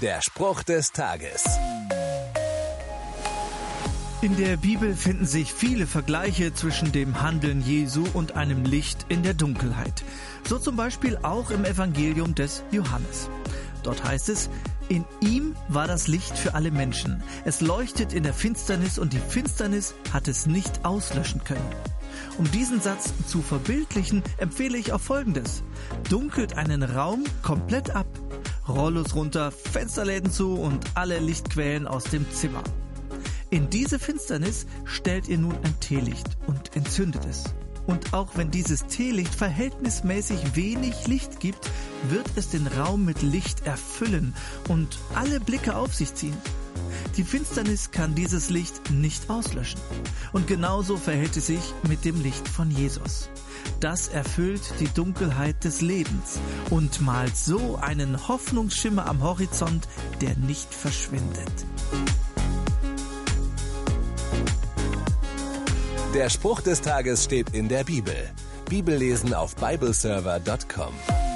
Der Spruch des Tages. In der Bibel finden sich viele Vergleiche zwischen dem Handeln Jesu und einem Licht in der Dunkelheit. So zum Beispiel auch im Evangelium des Johannes. Dort heißt es, in ihm war das Licht für alle Menschen. Es leuchtet in der Finsternis und die Finsternis hat es nicht auslöschen können. Um diesen Satz zu verbildlichen, empfehle ich auch Folgendes. Dunkelt einen Raum komplett ab. Rollos runter, Fensterläden zu und alle Lichtquellen aus dem Zimmer. In diese Finsternis stellt ihr nun ein Teelicht und entzündet es. Und auch wenn dieses Teelicht verhältnismäßig wenig Licht gibt, wird es den Raum mit Licht erfüllen und alle Blicke auf sich ziehen. Die Finsternis kann dieses Licht nicht auslöschen. Und genauso verhält es sich mit dem Licht von Jesus. Das erfüllt die Dunkelheit des Lebens und malt so einen Hoffnungsschimmer am Horizont, der nicht verschwindet. Der Spruch des Tages steht in der Bibel. Bibellesen auf bibleserver.com.